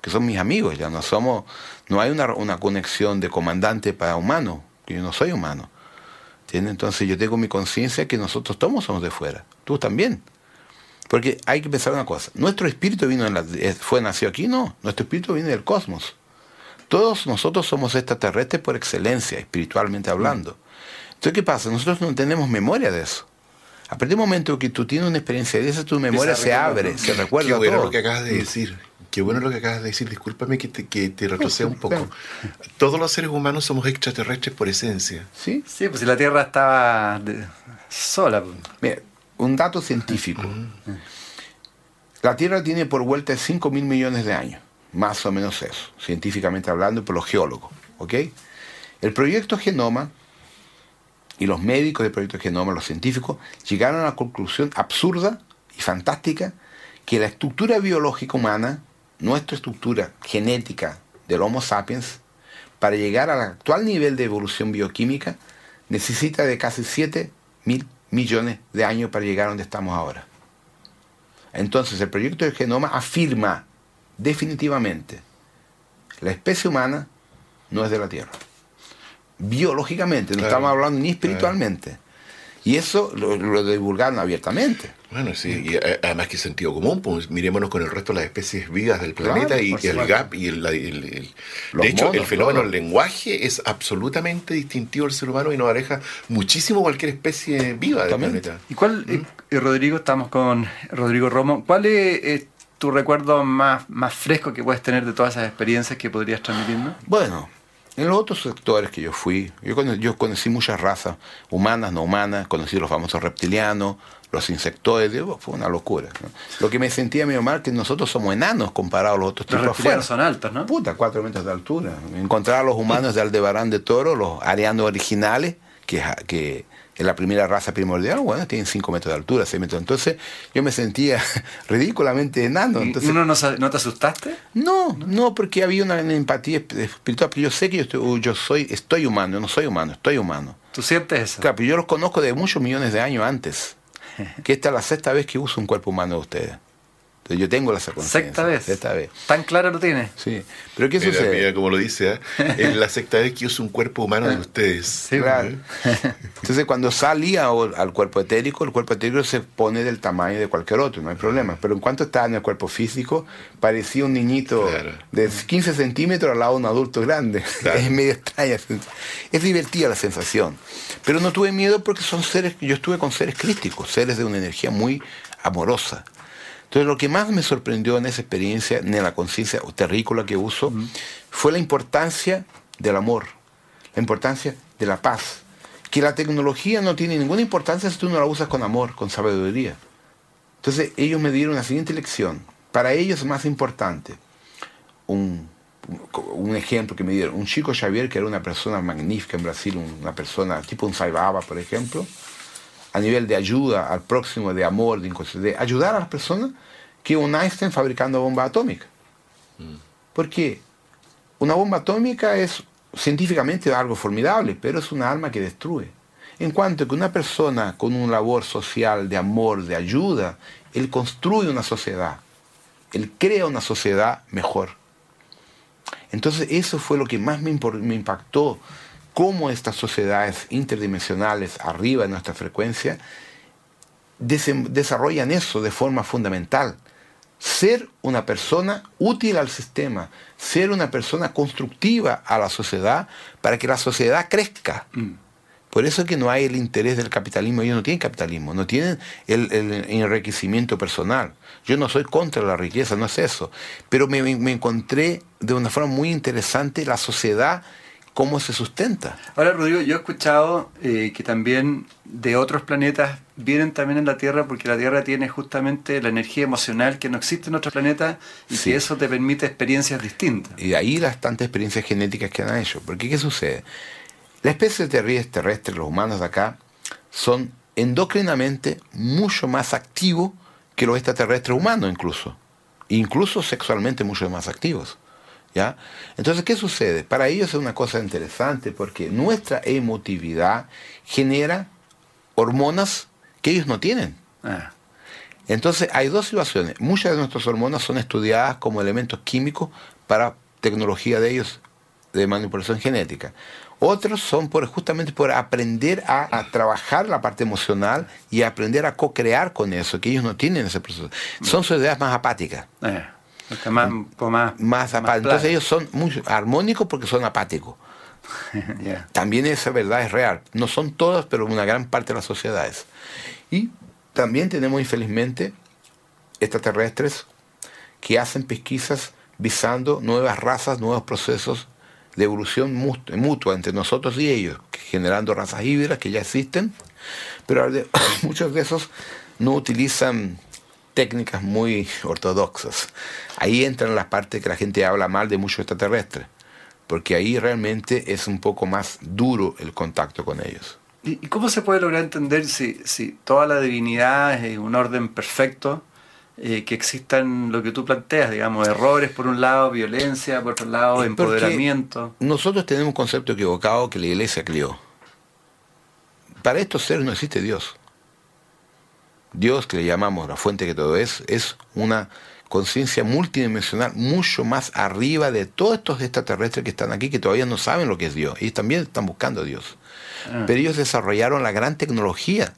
que son mis amigos, ya no somos, no hay una, una conexión de comandante para humano, que yo no soy humano. ¿Entiendes? Entonces yo tengo mi conciencia que nosotros todos somos de fuera, tú también. Porque hay que pensar una cosa, nuestro espíritu vino en la, fue nacido aquí, no, nuestro espíritu viene del cosmos. Todos nosotros somos extraterrestres por excelencia, espiritualmente hablando. Entonces, ¿qué pasa? Nosotros no tenemos memoria de eso. A partir del momento que tú tienes una experiencia de esa, tu memoria se abre, se recuerda Qué bueno todo. lo que acabas de decir. Qué bueno lo que acabas de decir. Discúlpame que te, que te retroceda un poco. Todos los seres humanos somos extraterrestres por esencia. Sí, sí pues si la Tierra estaba de... sola. Pues. Mira, un dato científico. Uh -huh. La Tierra tiene por vuelta 5 mil millones de años. Más o menos eso, científicamente hablando, por los geólogos. ¿ok? El proyecto Genoma y los médicos del proyecto Genoma, los científicos, llegaron a la conclusión absurda y fantástica que la estructura biológica humana, nuestra estructura genética del Homo sapiens, para llegar al actual nivel de evolución bioquímica, necesita de casi 7 mil millones de años para llegar a donde estamos ahora. Entonces el proyecto del genoma afirma definitivamente la especie humana no es de la Tierra. Biológicamente, no claro, estamos hablando ni espiritualmente. Claro. Y eso lo, lo, divulgaron abiertamente. Bueno, sí, y además que sentido común, pues mirémonos con el resto de las especies vivas del planeta claro, y, y el gap y el, el, el de hecho monos, el fenómeno del lenguaje es absolutamente distintivo del ser humano y nos aleja muchísimo cualquier especie viva del planeta. ¿Y cuál, ¿Mm? eh, Rodrigo, estamos con Rodrigo Romo, cuál es eh, tu recuerdo más, más fresco que puedes tener de todas esas experiencias que podrías transmitirnos? Bueno, en los otros sectores que yo fui, yo conocí, yo conocí muchas razas, humanas, no humanas, conocí los famosos reptilianos, los insectoides, fue una locura. ¿no? Lo que me sentía medio mal que nosotros somos enanos comparados a los otros tipos reptilianos son altos, ¿no? Puta, cuatro metros de altura. Encontrar a los humanos de Aldebarán de Toro, los arianos originales, que, que es la primera raza primordial, bueno, tienen 5 metros de altura, 6 metros. Entonces yo me sentía ridículamente enano. Entonces, ¿Uno no, no, te asustaste? No, no, porque había una, una empatía espiritual, pero yo sé que yo, estoy, yo soy, estoy humano, yo no soy humano, estoy humano. ¿Tú sientes eso? Claro, pero yo los conozco de muchos millones de años antes, que esta es la sexta vez que uso un cuerpo humano de ustedes. Entonces yo tengo esa conciencia. Sexta vez. Sexta vez. Tan claro lo tiene. Sí. Pero ¿qué Mira, sucede? mira como lo dice, ¿eh? es la sexta vez que uso un cuerpo humano de ustedes. Sí, Claro. Entonces cuando salía al cuerpo etérico, el cuerpo etérico se pone del tamaño de cualquier otro, no hay problema. Pero en cuanto estaba en el cuerpo físico, parecía un niñito Claro. de 15 centímetros al lado de un adulto grande. Claro. Es medio extraña. Es divertida la sensación. Pero no tuve miedo porque son seres, yo estuve con seres crísticos, seres de una energía muy amorosa. Entonces lo que más me sorprendió en esa experiencia, en la conciencia terrícola que uso, fue la importancia del amor, la importancia de la paz. Que la tecnología no tiene ninguna importancia si tú no la usas con amor, con sabiduría. Entonces ellos me dieron la siguiente lección. Para ellos es más importante un, un ejemplo que me dieron. Un chico Xavier, que era una persona magnífica en Brasil, una persona tipo un Saibaba, por ejemplo, a nivel de ayuda al próximo, de amor, de, de ayudar a las personas, que un Einstein fabricando bomba atómica. Porque una bomba atómica es científicamente algo formidable, pero es una arma que destruye. En cuanto que una persona con un labor social de amor, de ayuda, él construye una sociedad, él crea una sociedad mejor. Entonces eso fue lo que más me impactó, cómo estas sociedades interdimensionales arriba de nuestra frecuencia desarrollan eso de forma fundamental. Ser una persona útil al sistema, ser una persona constructiva a la sociedad para que la sociedad crezca. Por eso es que no hay el interés del capitalismo. Ellos no tienen capitalismo, no tienen el, el enriquecimiento personal. Yo no soy contra la riqueza, no es eso. Pero me encontré de una forma muy interesante la sociedad, cómo se sustenta. Ahora, Rodrigo, yo he escuchado eh, que también de otros planetas vienen también en la Tierra porque la Tierra tiene justamente la energía emocional que no existe en otros planetas y Sí. que eso te permite experiencias distintas. Y de ahí las tantas experiencias genéticas que han hecho. Porque ¿qué sucede? La especie terrestre, terrestre, los humanos de acá, son endocrinamente mucho más activos que los extraterrestres humanos incluso. Incluso sexualmente mucho más activos. ¿Ya? Entonces, ¿qué sucede? Para ellos es una cosa interesante porque nuestra emotividad genera hormonas que ellos no tienen. Ah, Entonces hay dos situaciones. Muchas de nuestras hormonas son estudiadas como elementos químicos para tecnología de ellos de manipulación genética. Otros son por, justamente por aprender a, a trabajar la parte emocional y aprender a co-crear con eso, que ellos no tienen ese proceso. Son sociedades más apáticas. eh, está más, más, plana. Entonces ellos son muy armónicos porque son apáticos. También esa verdad es real. No son todas, pero una gran parte de las sociedades. Y también tenemos, infelizmente, extraterrestres que hacen pesquisas visando nuevas razas, nuevos procesos de evolución mu- mutua entre nosotros y ellos, generando razas híbridas que ya existen, pero muchos de esos no utilizan técnicas muy ortodoxas. Ahí entran las partes que la gente habla mal de muchos extraterrestres, porque ahí realmente es un poco más duro el contacto con ellos. ¿Y cómo se puede lograr entender si, si toda la divinidad es un orden perfecto, eh, que existan lo que tú planteas, digamos, errores por un lado, violencia por otro lado, porque- empoderamiento? Nosotros tenemos un concepto equivocado que la iglesia crió. Para estos seres no existe Dios. Dios, que le llamamos la fuente que todo es, es una conciencia multidimensional mucho más arriba de todos estos extraterrestres que están aquí, que todavía no saben lo que es Dios. Y también están buscando a Dios. Ah. Pero ellos desarrollaron la gran tecnología.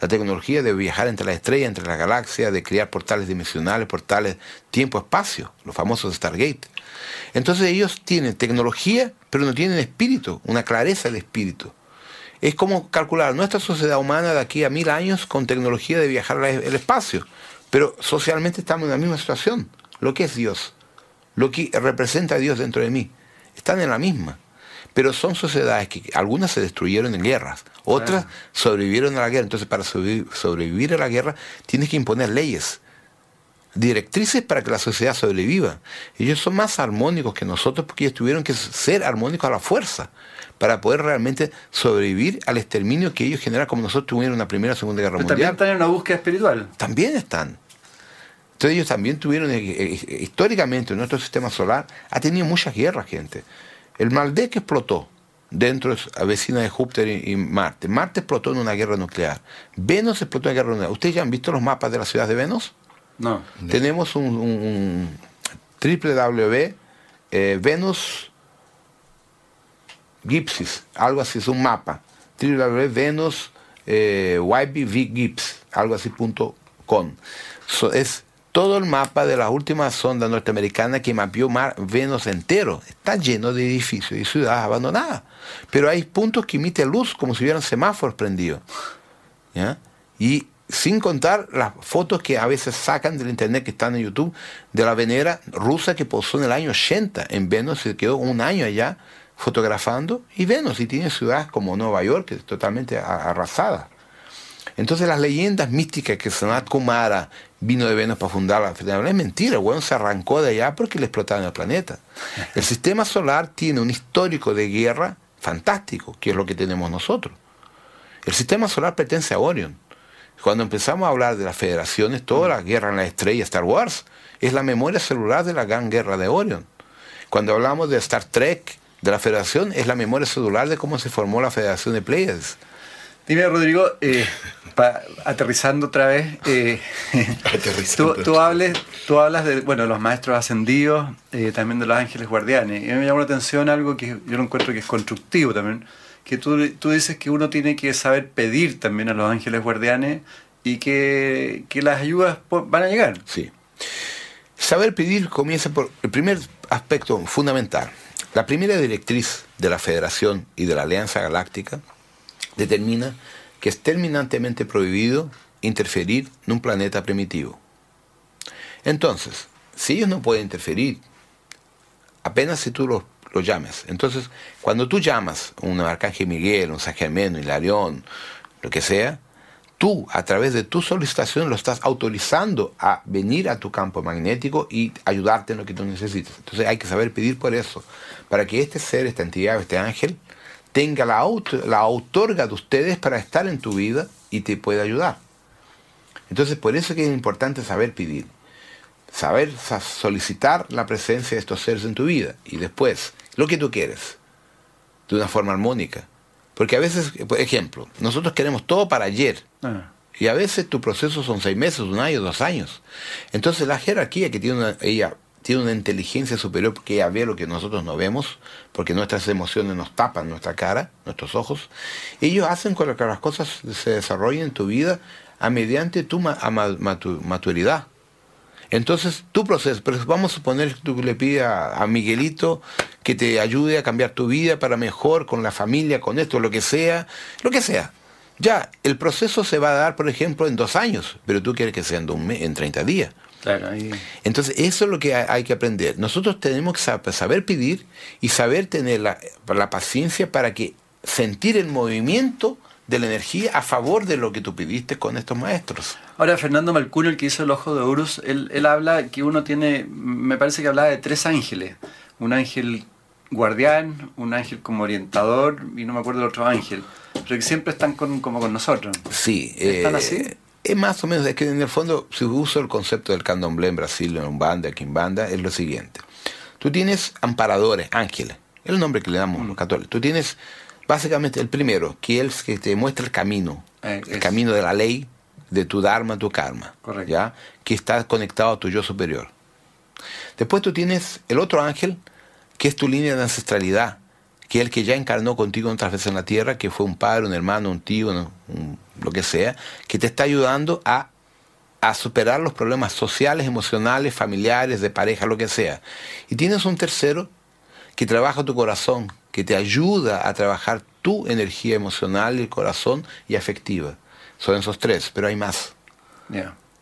La tecnología de viajar entre las estrellas, entre las galaxias, de crear portales dimensionales, portales tiempo-espacio, los famosos Stargate. Entonces ellos tienen tecnología, pero no tienen espíritu, una clareza del espíritu. Es como calcular nuestra sociedad humana de aquí a mil años con tecnología de viajar al el espacio. Pero socialmente estamos en la misma situación. Lo que es Dios, lo que representa a Dios dentro de mí, están en la misma. Pero son sociedades que algunas se destruyeron en guerras, otras sobrevivieron a la guerra. Entonces para sobrevi- sobrevivir a la guerra tienes que imponer leyes, directrices para que la sociedad sobreviva. Ellos son más armónicos que nosotros porque ellos tuvieron que ser armónicos a la fuerza para poder realmente sobrevivir al exterminio que ellos generan como nosotros tuvieron en la Primera y Segunda Guerra Pero también Mundial. están en una búsqueda espiritual. También están. Entonces ellos también tuvieron, eh, eh, históricamente nuestro sistema solar ha tenido muchas guerras, gente. El Maldek explotó dentro de la vecina de Júpiter y, Marte. Marte explotó en una guerra nuclear. Venus explotó en una guerra nuclear. ¿Ustedes ya han visto los mapas de la ciudad de Venus? No. Tenemos un, un, www eh, Venus Gipsis, algo así, es un mapa. www.venus eh, Gips, algo así punto com. es todo el mapa de la última sonda norteamericana que mapeó Mar Venus entero. Está lleno de edificios y ciudades abandonadas. Pero hay puntos que emiten luz como si hubieran semáforos prendidos. Y sin contar las fotos que a veces sacan del internet que están en YouTube de la venera rusa que posó en el año 80 en Venus, se quedó un año allá fotografando y Venus y tiene ciudades como Nueva York que es totalmente arrasada. Entonces las leyendas místicas que Sanat Kumara vino de Venus para fundar la Federación es mentira, el se arrancó de allá porque le explotaron el planeta. El sistema solar tiene un histórico de guerra fantástico, que es lo que tenemos nosotros. El sistema solar pertenece a Orion. Cuando empezamos a hablar de las federaciones, toda la guerra en la estrella, Star Wars, es la memoria celular de la gran guerra de Orion. Cuando hablamos de Star Trek, de la federación, es la memoria celular de cómo se formó la federación de Pleiades. Dime, Rodrigo, eh, aterrizando otra vez, eh, tú, tú, hables, tú hablas de bueno, los maestros ascendidos, eh, también de los ángeles guardianes. Y a mí me llamó la atención algo que yo lo encuentro que es constructivo también, que tú, tú dices que uno tiene que saber pedir también a los ángeles guardianes y que, que las ayudas van a llegar. Sí. Saber pedir comienza por el primer aspecto fundamental. La primera directriz de la Federación y de la Alianza Galáctica determina que es terminantemente prohibido interferir en un planeta primitivo. Entonces, si ellos no pueden interferir, apenas si tú los, llames. Entonces, cuando tú llamas un arcángel Miguel, un Germán, Hilarión, lo que sea, tú a través de tu solicitación lo estás autorizando a venir a tu campo magnético y ayudarte en lo que tú necesites. Entonces hay que saber pedir por eso, para que este ser, esta entidad, este ángel, tenga la, la autorga de ustedes para estar en tu vida y te pueda ayudar. Entonces, por eso que es importante saber pedir, saber solicitar la presencia de estos seres en tu vida y después lo que tú quieres, de una forma armónica. Porque a veces, por ejemplo, nosotros queremos todo para ayer. Ah. Y a veces tu proceso son seis meses, un año, dos años. Entonces la jerarquía que tiene una, ella tiene una inteligencia superior porque ella ve lo que nosotros no vemos, porque nuestras emociones nos tapan nuestra cara, nuestros ojos. Ellos hacen con que las cosas se desarrollen en tu vida a mediante tu maturidad. Entonces, tu proceso, pero vamos a suponer que tú le pides a, Miguelito que te ayude a cambiar tu vida para mejor, con la familia, con esto, lo que sea, lo que sea. Ya, el proceso se va a dar, por ejemplo, en dos años, pero tú quieres que sea en, un mes, en 30 días. Entonces, eso es lo que hay que aprender. Nosotros tenemos que saber pedir y saber tener la, paciencia para que sentir el movimiento de la energía a favor de lo que tú pidiste con estos maestros. Ahora, Fernando Malcuno, el que hizo el ojo de Horus, él, él habla que uno tiene, me parece que hablaba de tres ángeles. Un ángel guardián, un ángel como orientador y no me acuerdo del otro ángel, pero que siempre están con, como con nosotros. Sí. ¿Están eh, así? Es más o menos, es que en el fondo, si uso el concepto del candomblé en Brasil, en Umbanda, aquí en Banda, es lo siguiente. Tú tienes amparadores, ángeles, es el nombre que le damos a los mm. católicos. Tú tienes básicamente el primero, que es el que te muestra el camino, eh, el camino de la ley, de tu dharma, tu karma, ¿ya? que está conectado a tu yo superior. Después tú tienes el otro ángel, que es tu línea de ancestralidad, que es el que ya encarnó contigo otras veces en la tierra, que fue un padre, un hermano, un tío, un, lo que sea, que te está ayudando a, a superar los problemas sociales, emocionales, familiares, de pareja, lo que sea. Y tienes un tercero que trabaja tu corazón, que te ayuda a trabajar tu energía emocional, el corazón y afectiva. Son esos tres, pero hay más.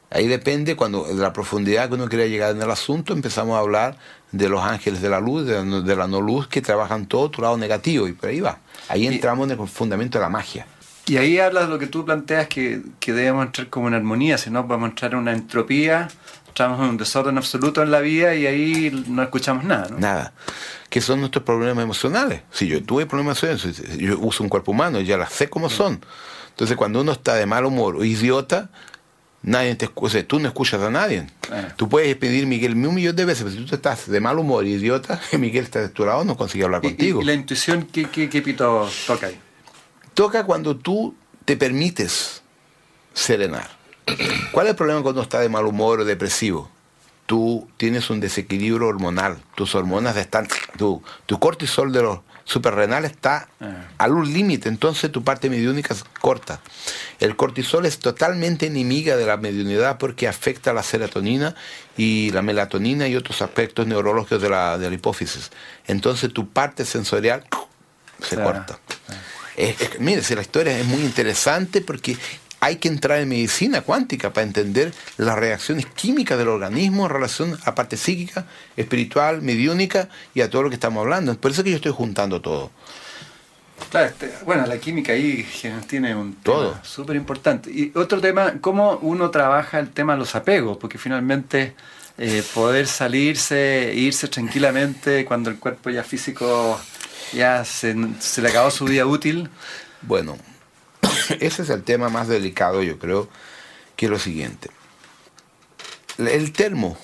Ahí depende, cuando de la profundidad que uno quiera llegar en el asunto, empezamos a hablar de los ángeles de la luz, de la, no luz, que trabajan todo tu lado negativo, y por ahí va. Ahí entramos en el fundamento de la magia. Y ahí hablas de lo que tú planteas que, que debemos entrar como en armonía, si no podemos entrar en una entropía, entramos en un desorden absoluto en la vida y ahí no escuchamos nada. ¿no? Nada. ¿Qué son nuestros problemas emocionales? Si yo tuve problemas emocionales, yo uso un cuerpo humano, ya las sé cómo son. Entonces cuando uno está de mal humor o idiota, nadie te escucha, tú no escuchas a nadie. Eh. Tú puedes pedir Miguel un millón de veces, pero si tú estás de mal humor idiota, Miguel está de tu lado, no consigue hablar contigo. ¿Y, la intuición qué, qué, qué pito toca ahí? toca cuando tú te permites serenar. ¿Cuál es el problema cuando estás de mal humor o depresivo? Tú tienes un desequilibrio hormonal, tus hormonas están, tu, tu cortisol de los suprarrenales está Ah. al un límite, entonces tu parte mediúnica es corta. El cortisol es totalmente enemiga de la mediunidad porque afecta a la serotonina y la melatonina y otros aspectos neurológicos de la, de la hipófisis. Entonces tu parte sensorial se corta. Es- es que, mire, si la historia es muy interesante porque hay que entrar en medicina cuántica para entender las reacciones químicas del organismo en relación a parte psíquica, espiritual, mediúnica y a todo lo que estamos hablando. Por eso es que yo estoy juntando todo. Claro, este, bueno, la química ahí tiene un Todo. súper importante. Y otro tema, cómo uno trabaja el tema de los apegos, porque finalmente eh, poder salirse, irse tranquilamente cuando el cuerpo ya físico ya se, se le acabó su vida útil. Bueno, ese es el tema más delicado, yo creo, que lo siguiente. El termo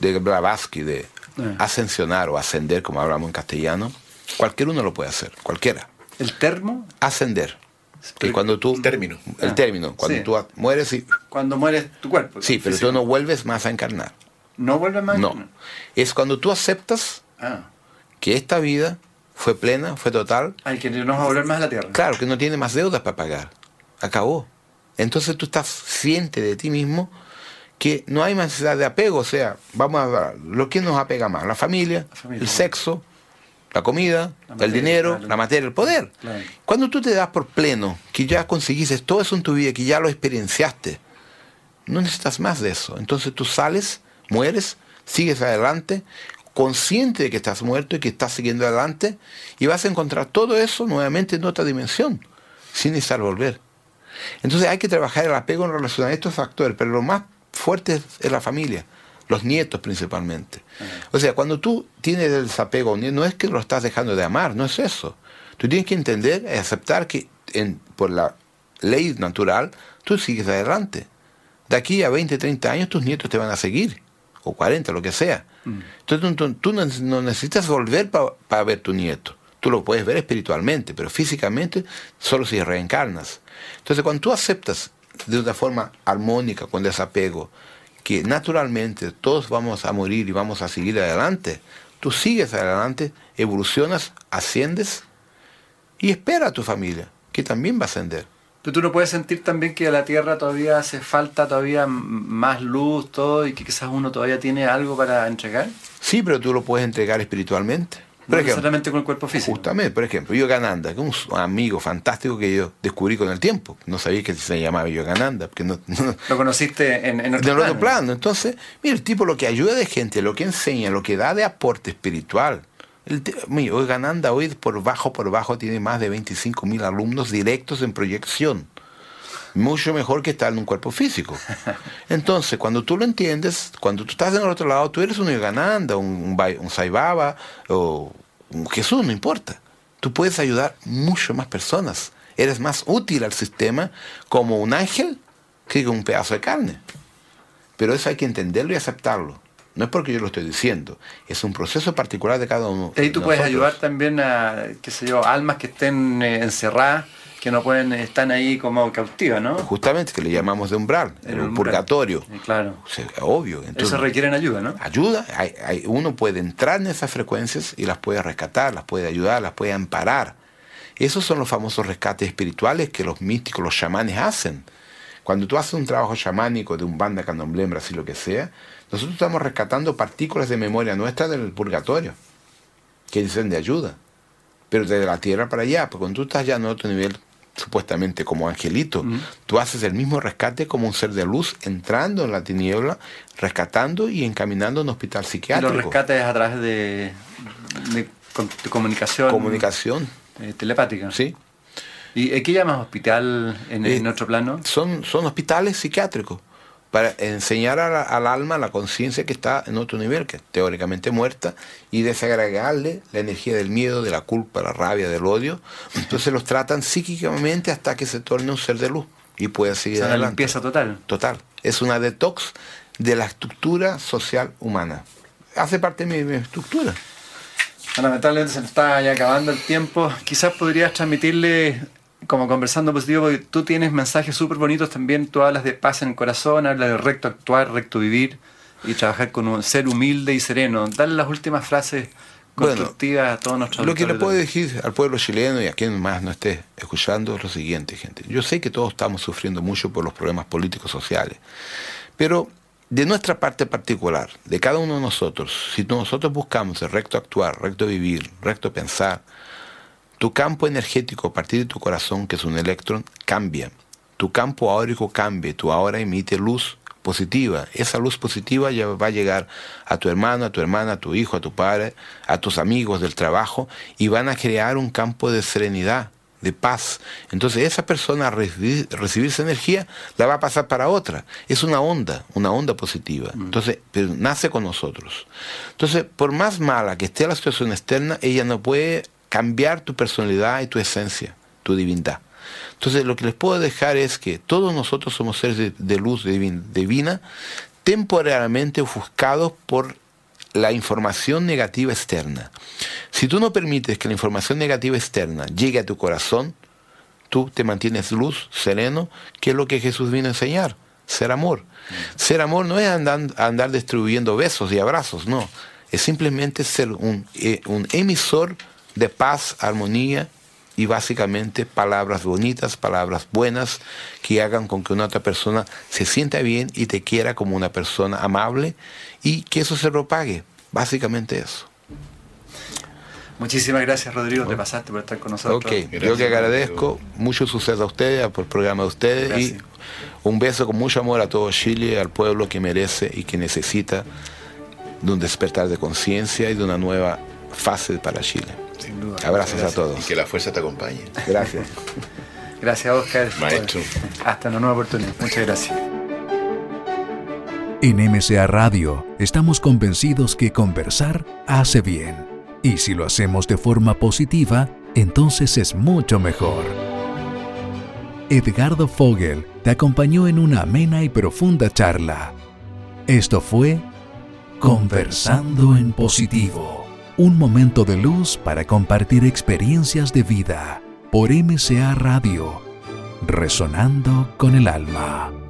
de Blavatsky de Eh. ascensionar o ascender, como hablamos en castellano, cualquier uno lo puede hacer, cualquiera. El termo, Ascender. Que cuando tú... Un término. El Ah, término, cuando sí. tú mueres y... cuando mueres tu cuerpo. Sí, pero físico. tú no vuelves más a encarnar. ¿No vuelves más. No. Es cuando tú aceptas Ah, que esta vida fue plena, fue total, hay que no vas a volver más a la tierra. Claro, que no tiene más deudas para pagar. Acabó. Entonces tú estás ciente de ti mismo que no hay más necesidad de apego. O sea, vamos a ver, lo que nos apega más, la familia, La familia. el sexo, la comida, La el dinero, claro. la materia, el poder. Claro. Cuando tú te das por pleno, que ya conseguiste todo eso en tu vida, que ya lo experienciaste, no necesitas más de eso. Entonces tú sales, mueres, sigues adelante, consciente de que estás muerto y que estás siguiendo adelante, y vas a encontrar todo eso nuevamente en otra dimensión, sin necesitar volver. Entonces hay que trabajar el apego en relación a estos factores, pero lo más fuerte es- la familia, los nietos principalmente. O sea, cuando tú tienes el desapego, no es que lo estás dejando de amar, no es eso. Tú tienes que entender y aceptar que en- por la ley natural tú sigues adelante. De aquí a 20, 30 años tus nietos te van a seguir, o 40, lo que sea. Entonces tú, tú no, no necesitas volver para ver tu nieto. Tú lo puedes ver espiritualmente, pero físicamente solo si reencarnas. Entonces cuando tú aceptas de una forma armónica, con desapego, que naturalmente todos vamos a morir y vamos a seguir adelante, tú sigues adelante, evolucionas, asciendes y espera a tu familia, que también va a ascender. Pero tú no puedes sentir también que a la Tierra todavía hace falta todavía más luz, todo, y que quizás uno todavía tiene algo para entregar. Sí, pero tú lo puedes entregar espiritualmente. No Por necesariamente con el cuerpo físico. Justamente, por ejemplo, Yogananda, que es un amigo fantástico que yo descubrí con el tiempo. No sabía que se llamaba Yogananda, porque no, no, Lo conociste en, en de otro otro plano. plano. Entonces, mira, el tipo lo que ayuda de gente, lo que enseña, lo que da de aporte espiritual. El Yogananda hoy por bajo por bajo tiene más de 25 mil alumnos directos en proyección. Mucho mejor que estar en un cuerpo físico. Entonces, cuando tú lo entiendes, cuando tú estás en el otro lado, tú eres un Yogananda, un, un, un Sai Baba o un Jesús, no importa. Tú puedes ayudar mucho más personas. Eres más útil al sistema como un ángel que un pedazo de carne. Pero eso hay que entenderlo y aceptarlo. No es porque yo lo estoy diciendo, es un proceso particular de cada uno. Y ahí tú de puedes ayudar también a, qué sé yo, almas que estén eh, encerradas, que no pueden, están ahí como cautivas, ¿no? Justamente, que le llamamos de umbral, El el umbral. purgatorio. Eh, Claro. O sea, obvio. Entonces, Eso requieren ayuda, ¿no? ayuda, hay- hay- uno puede entrar en esas frecuencias y las puede rescatar, las puede ayudar, las puede amparar. Esos son los famosos rescates espirituales que los místicos, los chamanes hacen. Cuando tú haces un trabajo chamánico de un banda candomblé en Brasil, lo que sea, nosotros estamos rescatando partículas de memoria nuestra del purgatorio, que dicen de ayuda. Pero desde la tierra para allá, porque cuando tú estás ya en otro nivel, supuestamente como angelito, tú haces el mismo rescate como un ser de luz, entrando en la tiniebla, rescatando y encaminando a un hospital Y psiquiátrico. los rescates a través de, de, con- de comunicación, Comunicación, eh, telepática. ¿sí? ¿Y eh, qué llamas hospital en, Eh, en otro plano? Son, son hospitales psiquiátricos para enseñar la- al alma la conciencia que está en otro nivel, que es teóricamente muerta, y desagregarle la energía del miedo, de la culpa, la rabia, del odio. Entonces los tratan psíquicamente hasta que se torne un ser de luz y pueda O seguir sea, una adelante. limpieza total. Total. Es una detox de la estructura social humana. Hace parte de mi, mi estructura. Lamentablemente se nos está ya acabando el tiempo. Quizás podrías transmitirle como conversando positivo, porque tú tienes mensajes súper bonitos también, tú hablas de paz en el corazón, hablas de recto actuar, recto vivir y trabajar con un ser humilde y sereno. Dale las últimas frases constructivas a todos nuestros Lo que le puedo decir al pueblo chileno y a quien más no esté escuchando es lo siguiente, gente. Yo sé que todos estamos sufriendo mucho por los problemas políticos sociales, pero de nuestra parte particular, de cada uno de nosotros, si nosotros buscamos el recto actuar, recto vivir, recto pensar, tu campo energético a partir de tu corazón, que es un electrón, cambia. Tu campo áurico cambia, tu ahora emite luz positiva. Esa luz positiva ya va a llegar a tu hermano, a tu hermana, a tu hijo, a tu padre, a tus amigos del trabajo y van a crear un campo de serenidad, de paz. Entonces esa persona al recibir, esa energía la va a pasar para otra. Es una onda, una onda positiva. Mm. Entonces, pero nace con nosotros. Entonces, por más mala que esté la situación externa, ella no puede cambiar tu personalidad y tu esencia, tu divinidad. Entonces lo que les puedo dejar es que todos nosotros somos seres de, luz divina, temporalmente ofuscados por la información negativa externa. Si tú no permites que la información negativa externa llegue a tu corazón, tú te mantienes luz, sereno, que es lo que Jesús vino a enseñar, ser amor. Ser amor no es andar, andar distribuyendo besos y abrazos, no. Es simplemente ser un, eh, un emisor de paz, armonía y básicamente palabras bonitas, palabras buenas que hagan con que una otra persona se sienta bien y te quiera como una persona amable y que eso se propague. Básicamente eso. Muchísimas gracias Rodrigo, te pasaste por estar con nosotros. Ok, yo que agradezco, mucho suceso a ustedes, por el programa de ustedes y un beso con mucho amor a todo Chile, al pueblo que merece y que necesita de un despertar de conciencia y de una nueva fase para Chile. Sin duda. Abrazos a todos. Y que la fuerza te acompañe. Gracias. gracias, Oscar. Maestro. Hasta una nueva oportunidad. Muchas gracias. En MCA Radio estamos convencidos que conversar hace bien. Y si lo hacemos de forma positiva, entonces es mucho mejor. Edgardo Fogel te acompañó en una amena y profunda charla. Esto fue Conversando en Positivo un momento de luz para compartir experiencias de vida por MCA Radio, resonando con el alma.